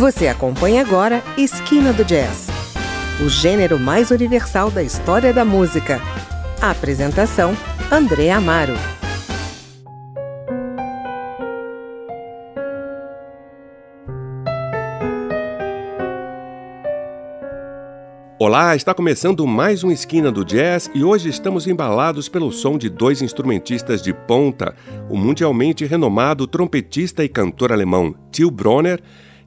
Você acompanha agora Esquina do Jazz, o gênero mais universal da história da música. A apresentação: André Amaro. Olá, está começando mais um Esquina do Jazz e hoje estamos embalados pelo som de dois instrumentistas de ponta, o mundialmente renomado trompetista e cantor alemão Till Bronner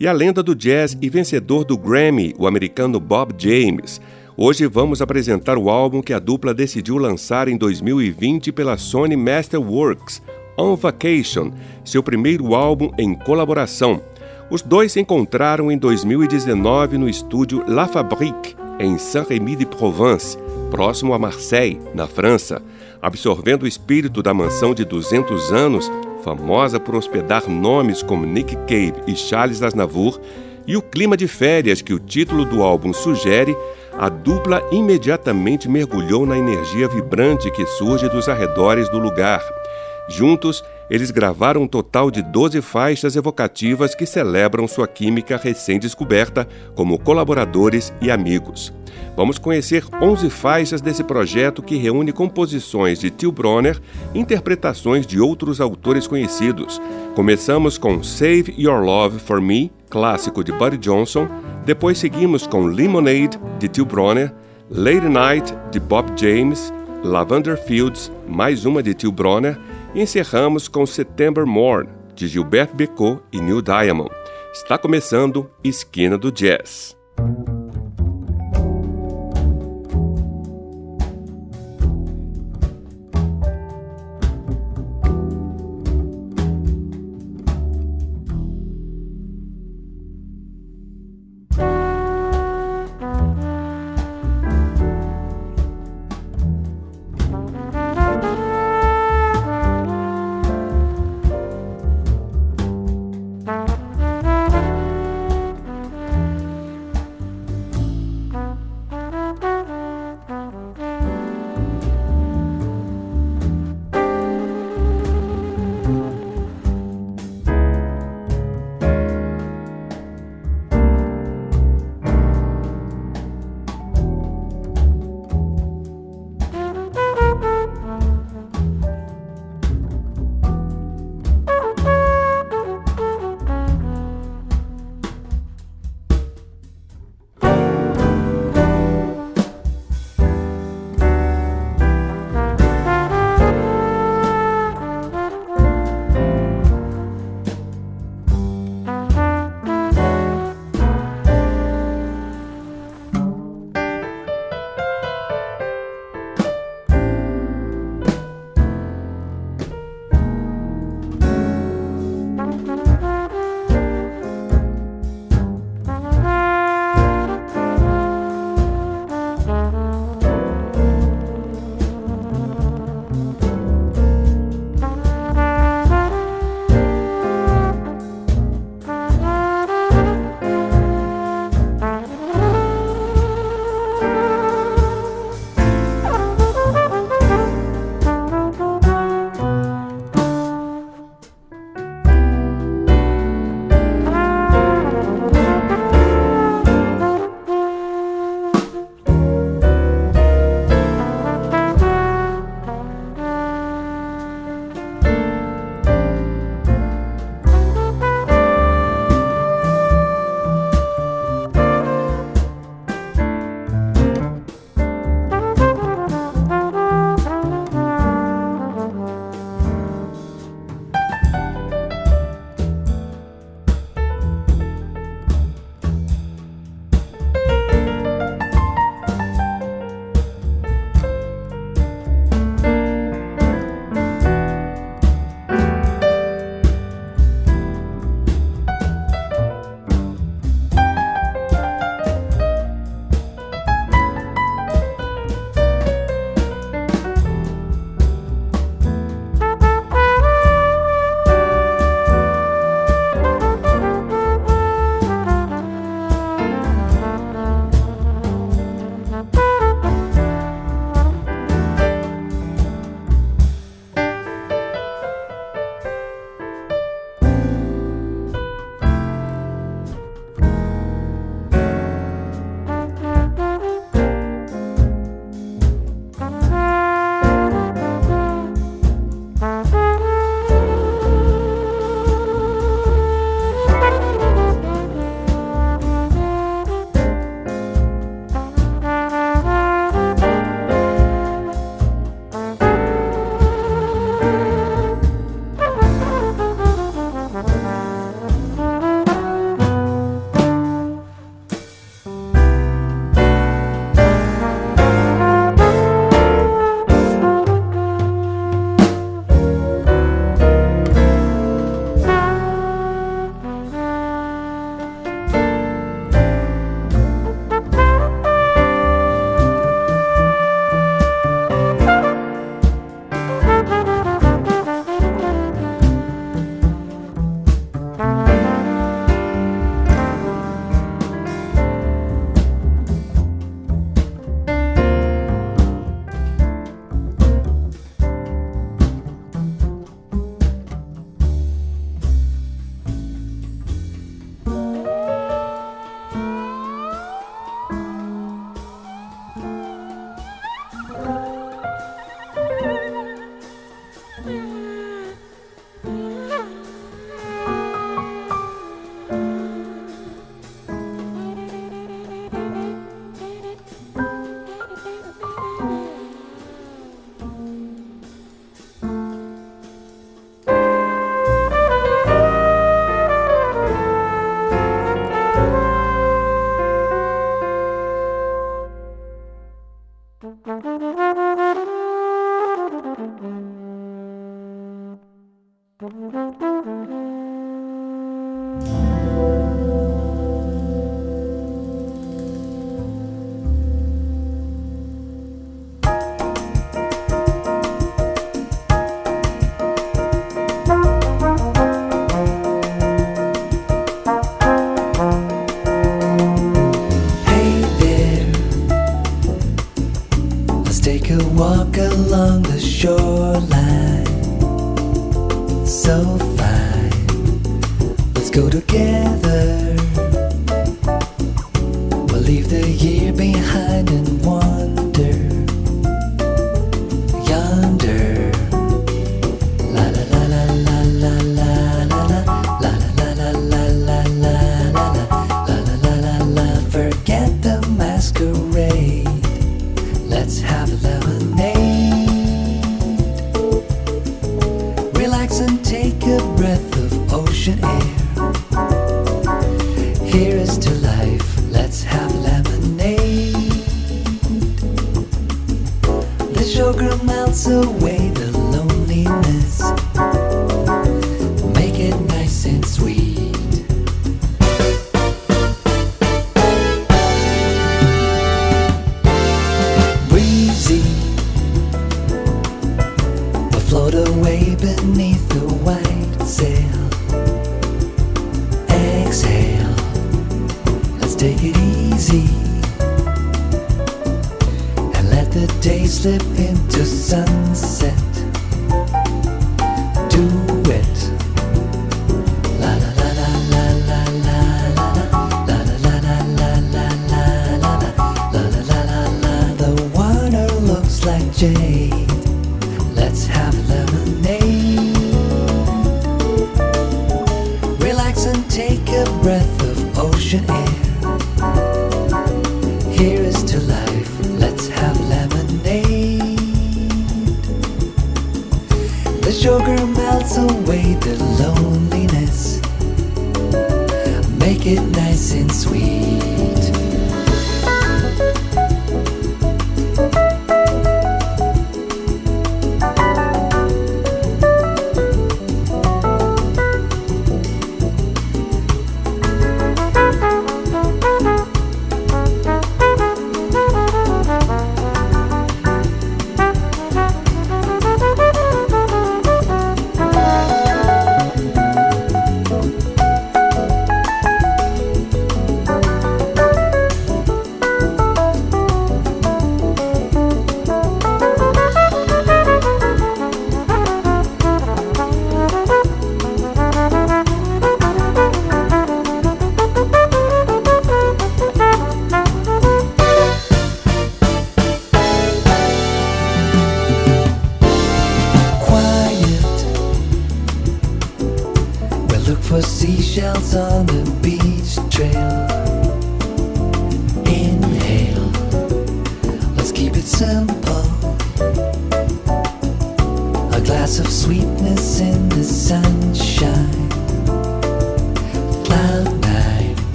e a lenda do jazz e vencedor do Grammy, o americano Bob James. Hoje vamos apresentar o álbum que a dupla decidiu lançar em 2020 pela Sony Masterworks, On Vacation, seu primeiro álbum em colaboração. Os dois se encontraram em 2019 no estúdio La Fabrique, em Saint-Rémy-de-Provence, próximo a Marseille, na França. Absorvendo o espírito da mansão de 200 anos, famosa por hospedar nomes como Nick Cave e Charles Aznavour, e o clima de férias que o título do álbum sugere, a dupla imediatamente mergulhou na energia vibrante que surge dos arredores do lugar. Juntos, eles gravaram um total de 12 faixas evocativas que celebram sua química recém-descoberta como colaboradores e amigos. Vamos conhecer 11 faixas desse projeto que reúne composições de Till Bronner e interpretações de outros autores conhecidos. Começamos com Save Your Love for Me, clássico de Buddy Johnson, depois seguimos com Lemonade, de Till Bronner, Late Night, de Bob James, Lavender Fields, mais uma de Till Bronner, encerramos com September Morn, de Gilberto Becot e Neil Diamond. Está começando Esquina do Jazz.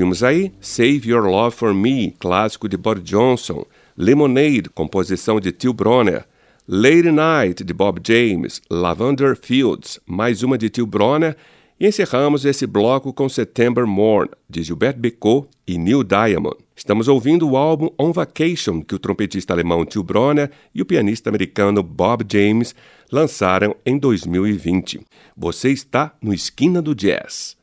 Ouvimos aí Save Your Love for Me, clássico de Bob Johnson, Lemonade, composição de Till Bronner, Lady Night, de Bob James, Lavender Fields, mais uma de Till Bronner, e encerramos esse bloco com September Morn, de Gilbert Bécaud e Neil Diamond. Estamos ouvindo o álbum On Vacation, que o trompetista alemão Till Bronner e o pianista americano Bob James lançaram em 2020. Você está no Esquina do Jazz.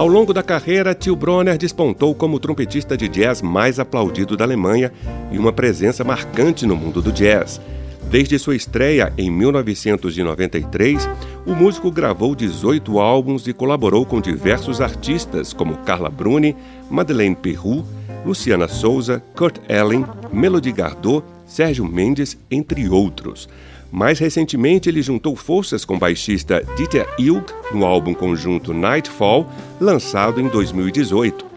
Ao longo da carreira, Till Bronner despontou como o trompetista de jazz mais aplaudido da Alemanha e uma presença marcante no mundo do jazz. Desde sua estreia em 1993, o músico gravou 18 álbuns e colaborou com diversos artistas como Carla Bruni, Madeleine Peru, Luciana Souza, Kurt Elling, Melody Gardot, Sérgio Mendes, entre outros. Mais recentemente, ele juntou forças com o baixista Dieter Ilg no álbum conjunto Nightfall, lançado em 2018.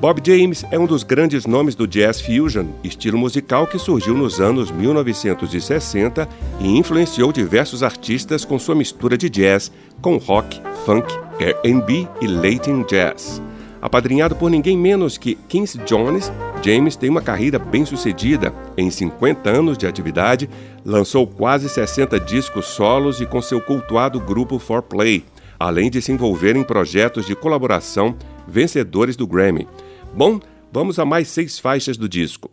Bob James é um dos grandes nomes do jazz fusion, estilo musical que surgiu nos anos 1960 e influenciou diversos artistas com sua mistura de jazz com rock, funk, R&B e Latin jazz. Apadrinhado por ninguém menos que Quincy Jones, James tem uma carreira bem-sucedida. Em 50 anos de atividade, lançou quase 60 discos solos e com seu cultuado grupo 4Play, além de se envolver em projetos de colaboração vencedores do Grammy. Bom, vamos a mais seis faixas do disco.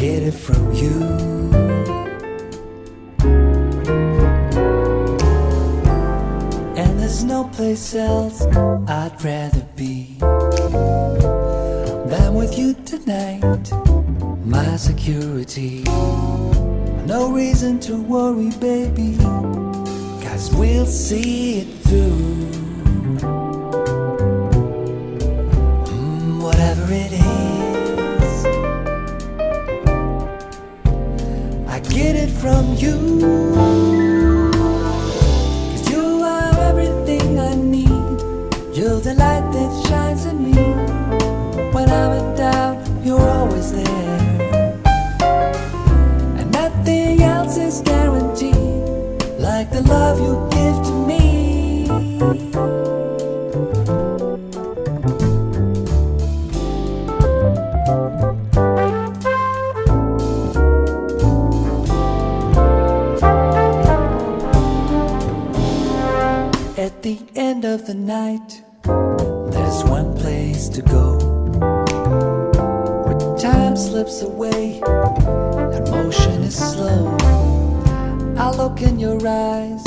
get it from you. and There's no place else I'd rather be than with you tonight. My security. No reason to worry, baby, cause we'll see it through. Mm, whatever it is. from you. the night, there's one place to go where time slips away and motion is slow. I look in your eyes.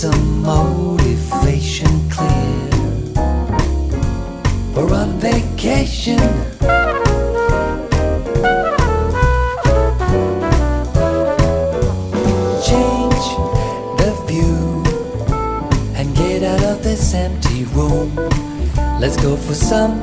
Some motivation clear. We're on vacation. Change the view and get out of this empty room. Let's go for some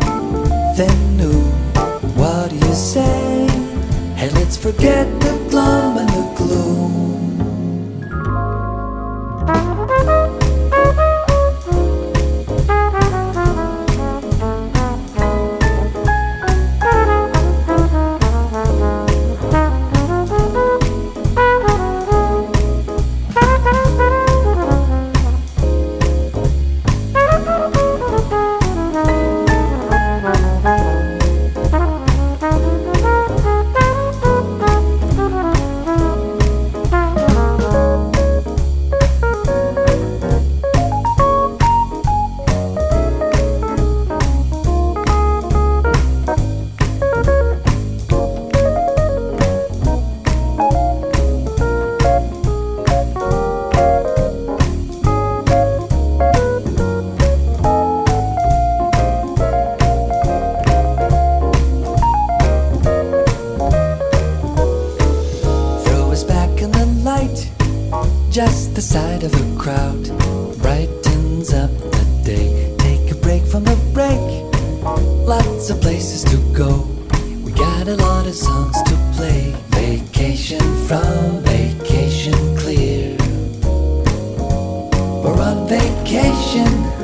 vacation.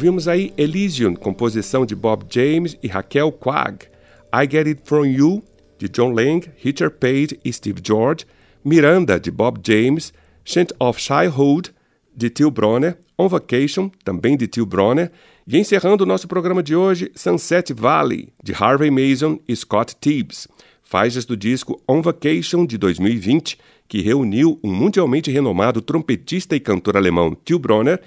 Ouvimos aí Elysium, composição de Bob James e Raquel Quag, I Get It From You, de John Lang, Richard Page e Steve George, Miranda, de Bob James, Chant of Childhood, de Till Bronner, On Vacation, também de Till Bronner, e encerrando o nosso programa de hoje, Sunset Valley, de Harvey Mason e Scott Tibbs, faixas do disco On Vacation de 2020, que reuniu um mundialmente renomado trompetista e cantor alemão Till Bronner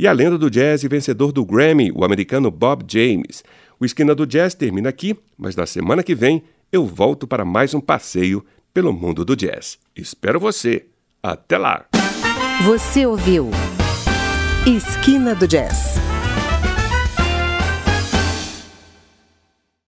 e a lenda do jazz e vencedor do Grammy, o americano Bob James. O Esquina do Jazz termina aqui, mas na semana que vem eu volto para mais um passeio pelo mundo do jazz. Espero você. Até lá! Você ouviu Esquina do Jazz